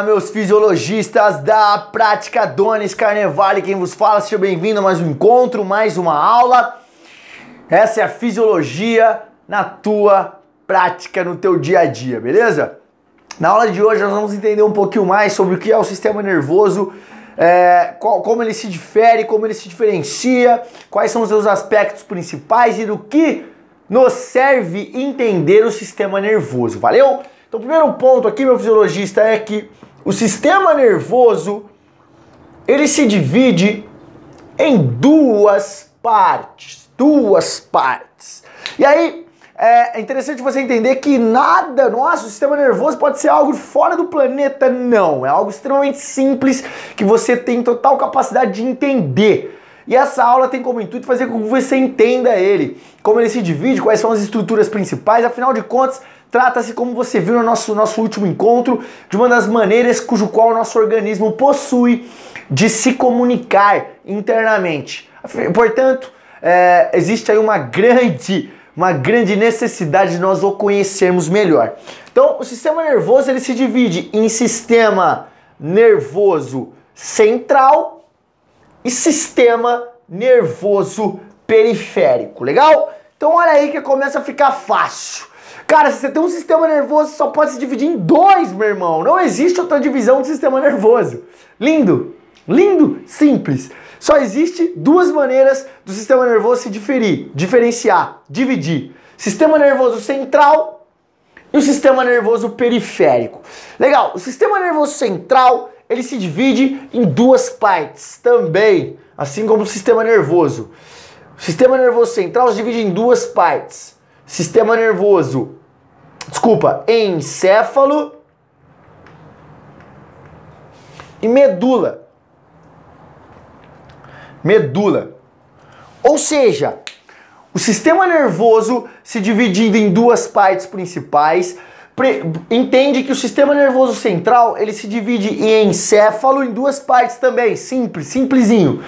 Fala, meus fisiologistas da prática Donis Carnevale, quem vos fala, seja bem-vindo a mais um encontro, mais uma aula. Essa é a fisiologia na tua prática, no teu dia a dia, beleza? Na aula de hoje nós vamos entender um pouquinho mais sobre o que é o sistema nervoso, é, qual, como ele se difere, como ele se diferencia, quais são os seus aspectos principais e do que nos serve entender o sistema nervoso, valeu? Então, o primeiro ponto aqui, meu fisiologista, é que o sistema nervoso ele se divide em duas partes, duas partes. E aí é interessante você entender que nada, nosso sistema nervoso pode ser algo fora do planeta, não. É algo extremamente simples que você tem total capacidade de entender. E essa aula tem como intuito fazer com que você entenda ele, como ele se divide, quais são as estruturas principais, afinal de contas, Trata-se, como você viu no nosso, nosso último encontro, de uma das maneiras cujo qual o nosso organismo possui de se comunicar internamente. Portanto, é, existe aí uma grande, uma grande necessidade de nós o conhecermos melhor. Então, o sistema nervoso ele se divide em sistema nervoso central e sistema nervoso periférico. Legal? Então, olha aí que começa a ficar fácil. Cara, se você tem um sistema nervoso, só pode se dividir em dois, meu irmão. Não existe outra divisão do sistema nervoso. Lindo, lindo, simples. Só existe duas maneiras do sistema nervoso se diferir, diferenciar, dividir. Sistema nervoso central e o sistema nervoso periférico. Legal, o sistema nervoso central, ele se divide em duas partes também, assim como o sistema nervoso. O sistema nervoso central se divide em duas partes sistema nervoso, desculpa, encéfalo e medula. Medula. Ou seja, o sistema nervoso se dividindo em duas partes principais, entende que o sistema nervoso central ele se divide em encéfalo em duas partes também, simples, simplesinho,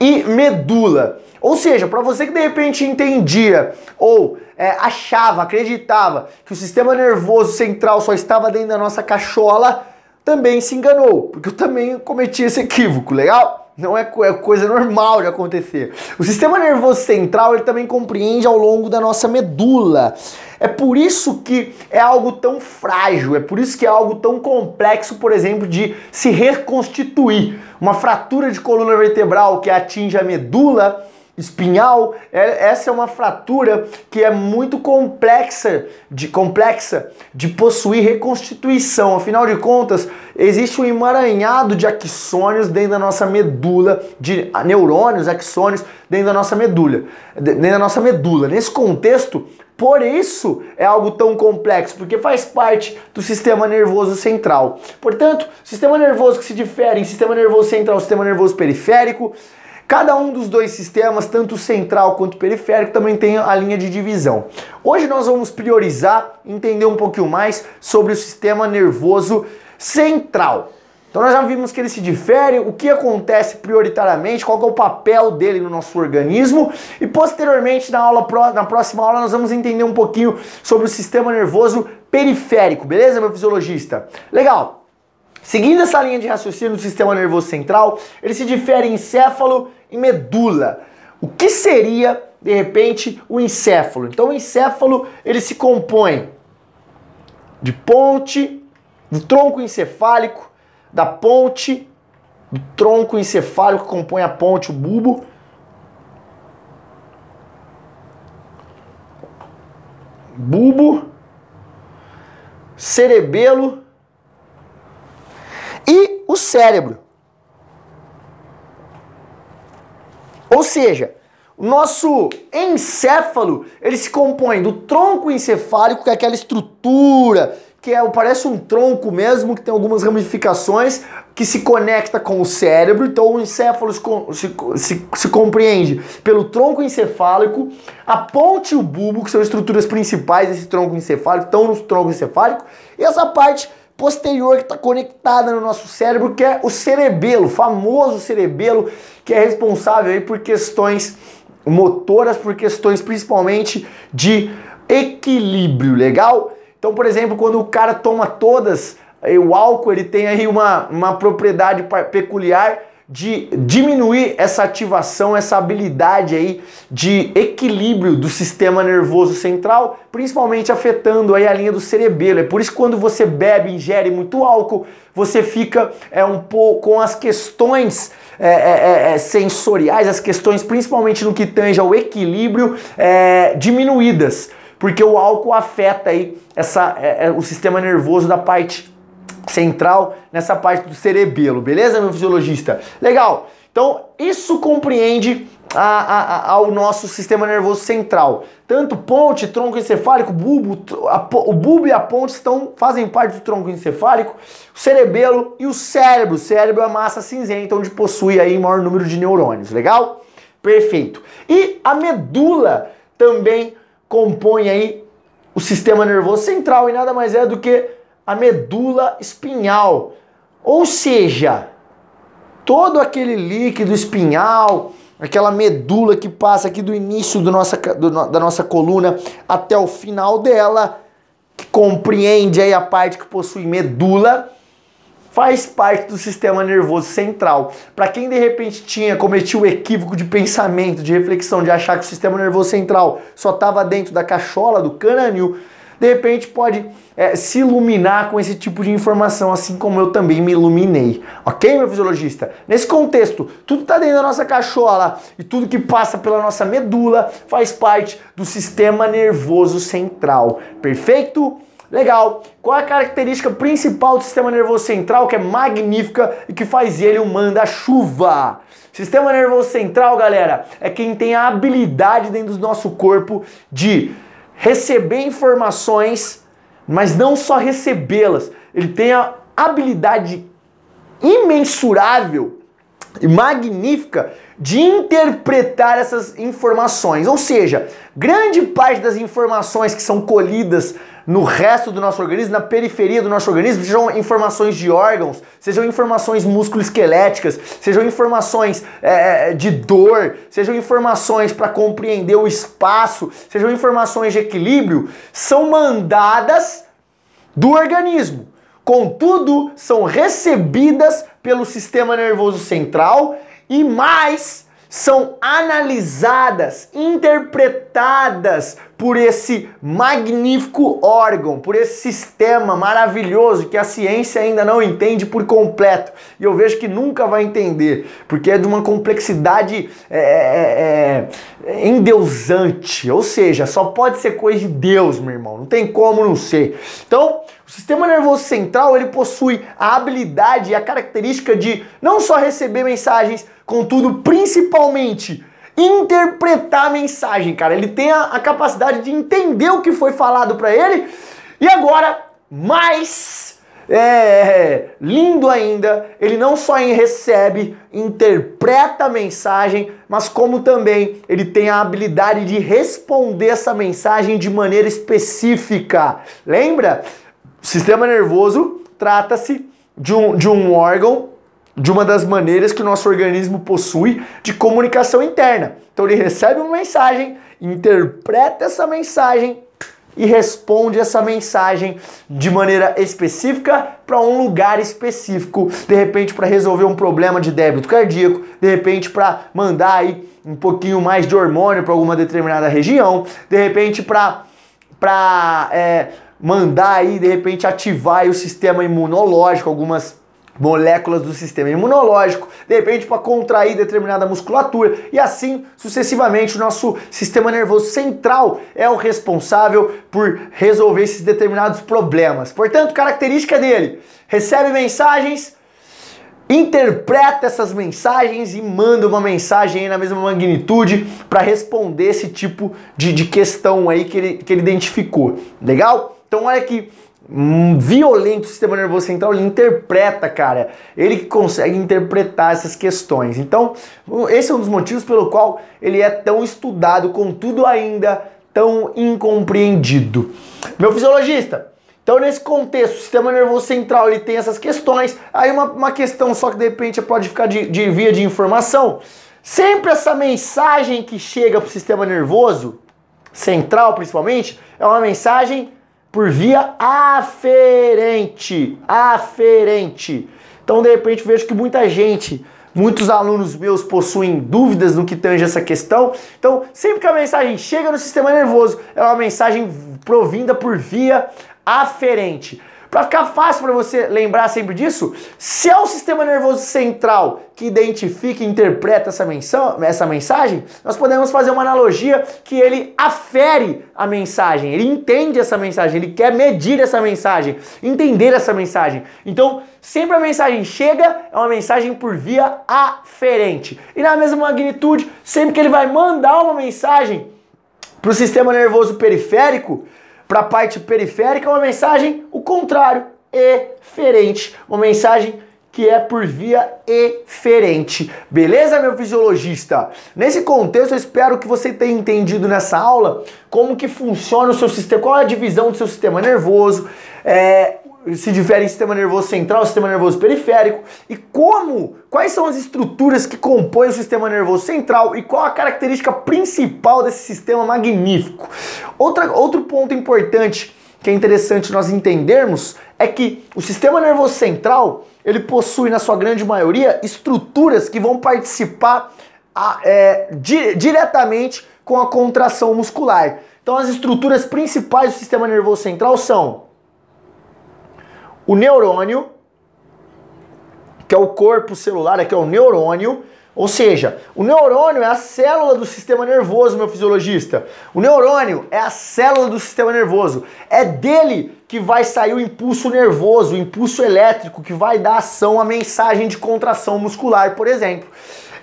e medula. Ou seja, para você que de repente entendia ou é, achava, acreditava que o sistema nervoso central só estava dentro da nossa cachola, também se enganou, porque eu também cometi esse equívoco, legal? Não é, é coisa normal de acontecer. O sistema nervoso central ele também compreende ao longo da nossa medula. É por isso que é algo tão frágil, é por isso que é algo tão complexo, por exemplo, de se reconstituir. Uma fratura de coluna vertebral que atinge a medula espinhal, é, essa é uma fratura que é muito complexa de, complexa de possuir reconstituição. Afinal de contas, existe um emaranhado de axônios dentro da nossa medula, de neurônios, axônios dentro da nossa medula, dentro da nossa medula. Nesse contexto, por isso é algo tão complexo, porque faz parte do sistema nervoso central. Portanto, sistema nervoso que se difere em sistema nervoso central sistema nervoso periférico, Cada um dos dois sistemas, tanto central quanto periférico, também tem a linha de divisão. Hoje nós vamos priorizar, entender um pouquinho mais sobre o sistema nervoso central. Então nós já vimos que ele se difere, o que acontece prioritariamente, qual é o papel dele no nosso organismo e posteriormente na aula na próxima aula nós vamos entender um pouquinho sobre o sistema nervoso periférico, beleza, meu fisiologista? Legal. Seguindo essa linha de raciocínio do sistema nervoso central, ele se difere em encéfalo e medula. O que seria, de repente, o encéfalo? Então, o encéfalo ele se compõe de ponte, do tronco encefálico, da ponte, do tronco encefálico que compõe a ponte, o bulbo, bulbo, cerebelo cérebro. Ou seja, o nosso encéfalo, ele se compõe do tronco encefálico, que é aquela estrutura que é, parece um tronco mesmo, que tem algumas ramificações, que se conecta com o cérebro. Então o encéfalo se, se, se, compreende pelo tronco encefálico, a ponte e o bulbo, que são estruturas principais desse tronco encefálico, estão no tronco encefálico, e essa parte posterior que está conectada no nosso cérebro, que é o cerebelo, famoso cerebelo, que é responsável aí por questões motoras, por questões principalmente de equilíbrio, legal? Então, por exemplo, quando o cara toma todas o álcool ele tem aí uma, uma propriedade peculiar de diminuir essa ativação, essa habilidade aí de equilíbrio do sistema nervoso central, principalmente afetando aí a linha do cerebelo. É por isso que quando você bebe, ingere muito álcool, você fica é, um pouco com as questões é, é, é, é sensoriais, as questões principalmente no que tange ao equilíbrio, é, diminuídas, porque o álcool afeta aí essa, o sistema nervoso da parte central nessa parte do cerebelo, beleza, meu fisiologista? Legal. Então, isso compreende a, a, ao nosso sistema nervoso central. Tanto ponte, tronco encefálico, bulbo, a, o bulbo e a ponte estão, fazem parte do tronco encefálico, o cerebelo e o cérebro. O cérebro é a massa cinzenta, onde possui aí maior número de neurônios, legal? Perfeito. E a medula também compõe aí o sistema nervoso central e nada mais é do que a medula espinhal. Ou seja, todo aquele líquido espinhal, aquela medula que passa aqui do início do nossa, do, da nossa coluna até o final dela, que compreende aí a parte que possui medula, faz parte do sistema nervoso central. Para quem de repente tinha cometido o equívoco de pensamento, de reflexão, de achar que o sistema nervoso central só estava dentro da cachola do crânio, de repente pode é, se iluminar com esse tipo de informação, assim como eu também me iluminei. Ok, meu fisiologista? Nesse contexto, tudo está dentro da nossa cachola e tudo que passa pela nossa medula faz parte do sistema nervoso central. Perfeito? Legal. Qual é a característica principal do sistema nervoso central que é magnífica e que faz ele um manda-chuva? Sistema nervoso central, galera, é quem tem a habilidade dentro do nosso corpo de receber informações, mas não só recebê-las. Ele tem a habilidade imensurável e magnífica de interpretar essas informações. Ou seja, grande parte das informações que são colhidas no resto do nosso organismo, na periferia do nosso organismo, sejam informações de órgãos, sejam informações musculoesqueléticas, sejam informações é, é de dor, sejam informações para compreender o espaço, sejam informações de equilíbrio, são mandadas do organismo. Contudo, são recebidas pelo sistema nervoso central e mais são analisadas, interpretadas por esse magnífico órgão, por esse sistema maravilhoso que a ciência ainda não entende por completo. E eu vejo que nunca vai entender, porque é de uma complexidade é, é, é, endeusante. Ou seja, só pode ser coisa de Deus, meu irmão. Não tem como não ser. Então, o sistema nervoso central ele possui a habilidade e a característica de não só receber mensagens, contudo, principalmente interpretar a mensagem, cara. Ele tem a, a capacidade de entender o que foi falado para ele. E agora, mais é, lindo ainda, ele não só recebe, interpreta a mensagem, mas como também ele tem a habilidade de responder essa mensagem de maneira específica. Lembra? O sistema nervoso trata-se de um, de um órgão de uma das maneiras que o nosso organismo possui de comunicação interna. Então ele recebe uma mensagem, interpreta essa mensagem e responde essa mensagem de maneira específica para um lugar específico, de repente para resolver um problema de débito cardíaco, de repente para mandar aí um pouquinho mais de hormônio para alguma determinada região, de repente para para é, mandar aí de repente ativar o sistema imunológico, algumas moléculas do sistema imunológico, de repente para contrair determinada musculatura e assim sucessivamente o nosso sistema nervoso central é o responsável por resolver esses determinados problemas. Portanto, característica dele: recebe mensagens, interpreta essas mensagens e manda uma mensagem na mesma magnitude para responder esse tipo de, de questão aí que ele, que ele identificou. Legal? Então olha que violento o sistema nervoso central, ele interpreta, cara. Ele consegue interpretar essas questões. Então, esse é um dos motivos pelo qual ele é tão estudado, contudo ainda tão incompreendido. Meu fisiologista, então nesse contexto, o sistema nervoso central ele tem essas questões. Aí uma, uma questão só que de repente pode ficar de, de via de informação. Sempre essa mensagem que chega para o sistema nervoso central, principalmente, é uma mensagem por via aferente. Aferente. Então, de repente, vejo que muita gente, muitos alunos meus possuem dúvidas no que tange essa questão. Então, sempre que a mensagem chega no sistema nervoso, é uma mensagem provinda por via aferente. Para ficar fácil para você lembrar sempre disso, se é o sistema nervoso central que identifica e interpreta essa, menção, essa mensagem, nós podemos fazer uma analogia que ele afere a mensagem, ele entende essa mensagem, ele quer medir essa mensagem, entender essa mensagem. Então, sempre a mensagem chega, é uma mensagem por via aferente. E na mesma magnitude, sempre que ele vai mandar uma mensagem para o sistema nervoso periférico, para a parte periférica, uma mensagem o contrário, eferente. Uma mensagem que é por via eferente. Beleza, meu fisiologista? Nesse contexto, eu espero que você tenha entendido nessa aula como que funciona o seu sistema, qual é a divisão do seu sistema nervoso, é, se difere em sistema nervoso central, sistema nervoso periférico e como, quais são as estruturas que compõem o sistema nervoso central e qual a característica principal desse sistema magnífico. Outra, outro ponto importante que é interessante nós entendermos é que o sistema nervoso central ele possui na sua grande maioria estruturas que vão participar a, é, di, diretamente com a contração muscular. Então as estruturas principais do sistema nervoso central são o neurônio, que é o corpo celular, aqui é o neurônio, ou seja, o neurônio é a célula do sistema nervoso, meu fisiologista. O neurônio é a célula do sistema nervoso. É dele que vai sair o impulso nervoso, o impulso elétrico que vai dar ação à mensagem de contração muscular, por exemplo.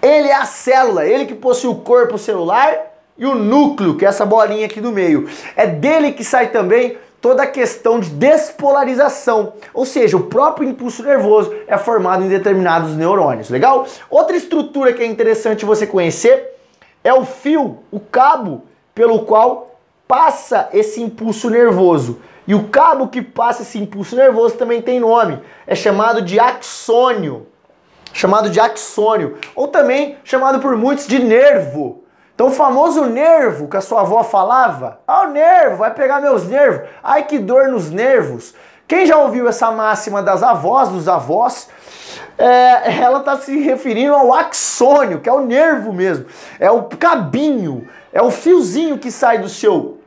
Ele é a célula, ele que possui o corpo celular e o núcleo, que é essa bolinha aqui do meio. É dele que sai também toda a questão de despolarização, ou seja, o próprio impulso nervoso é formado em determinados neurônios, legal? Outra estrutura que é interessante você conhecer é o fio, o cabo pelo qual passa esse impulso nervoso. E o cabo que passa esse impulso nervoso também tem nome, é chamado de axônio. Chamado de axônio, ou também chamado por muitos de nervo. Então o famoso nervo que a sua avó falava, ah, o nervo, vai pegar meus nervos. Ai que dor nos nervos. Quem já ouviu essa máxima das avós, dos avós? É, ela está se referindo ao axônio, que é o nervo mesmo, é o cabinho, é o fiozinho que sai do seu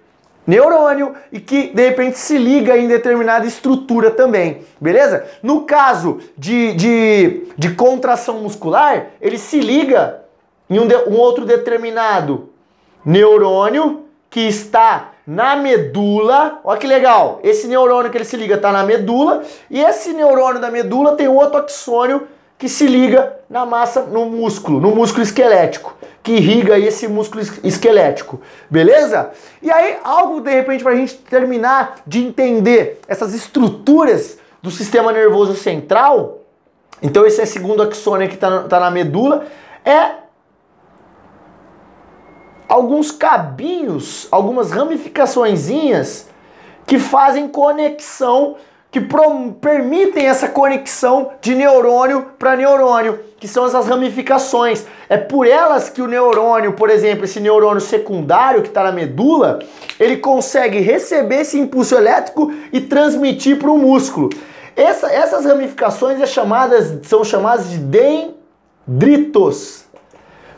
neurônio e que de repente se liga em determinada estrutura também, beleza? No caso de, de, de contração muscular, ele se liga em um, de, um outro determinado neurônio que está na medula. Olha que legal! Esse neurônio que ele se liga está na medula e esse neurônio da medula tem outro axônio que se liga na massa, no músculo, no músculo esquelético, que irriga esse músculo esquelético, beleza? E aí, algo de repente para a gente terminar de entender essas estruturas do sistema nervoso central, então esse é segundo axônio que está tá na medula, é alguns cabinhos, algumas ramificaçõezinhas que fazem conexão, que permitem essa conexão de neurônio para neurônio, que são essas ramificações. É por elas que o neurônio, por exemplo, esse neurônio secundário que está na medula, ele consegue receber esse impulso elétrico e transmitir para o músculo. Essa, essas ramificações é chamadas, são chamadas de dendritos.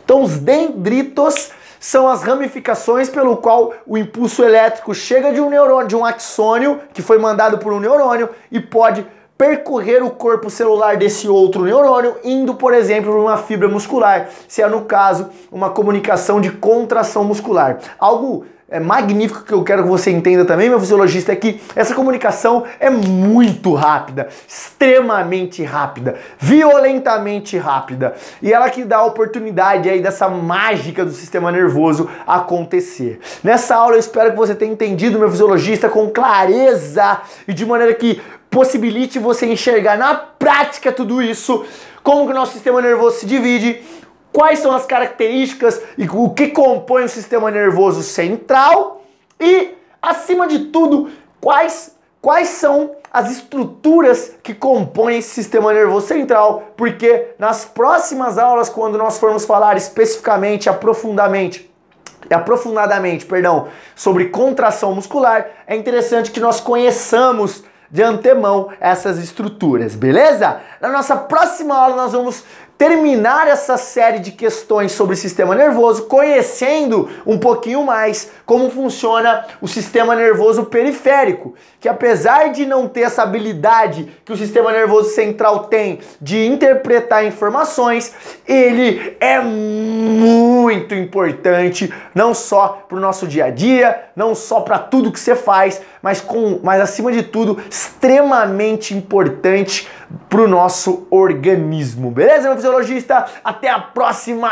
Então, os dendritos são as ramificações pelo qual o impulso elétrico chega de um neurônio, de um axônio, que foi mandado por um neurônio, e pode percorrer o corpo celular desse outro neurônio, indo, por exemplo, para uma fibra muscular, se é no caso uma comunicação de contração muscular. Algo é magnífico que eu quero que você entenda também, meu fisiologista, é que essa comunicação é muito rápida, extremamente rápida, violentamente rápida. E ela que dá a oportunidade aí dessa mágica do sistema nervoso acontecer. Nessa aula eu espero que você tenha entendido, meu fisiologista, com clareza e de maneira que possibilite você enxergar na prática tudo isso, como que o nosso sistema nervoso se divide quais são as características e o que compõe o sistema nervoso central e, acima de tudo, quais, quais são as estruturas que compõem esse sistema nervoso central, porque nas próximas aulas, quando nós formos falar especificamente, aprofundamente aprofundadamente, perdão, sobre contração muscular, é interessante que nós conheçamos de antemão essas estruturas, beleza? Na nossa próxima aula nós vamos terminar essa série de questões sobre o sistema nervoso, conhecendo um pouquinho mais como funciona o sistema nervoso periférico, que apesar de não ter essa habilidade que o sistema nervoso central tem de interpretar informações, ele é muito importante não só para o nosso dia a dia, não só para tudo que você faz, mas com, mas acima de tudo, extremamente importante para o nosso organismo. Beleza, meu fisiologista? Até a próxima!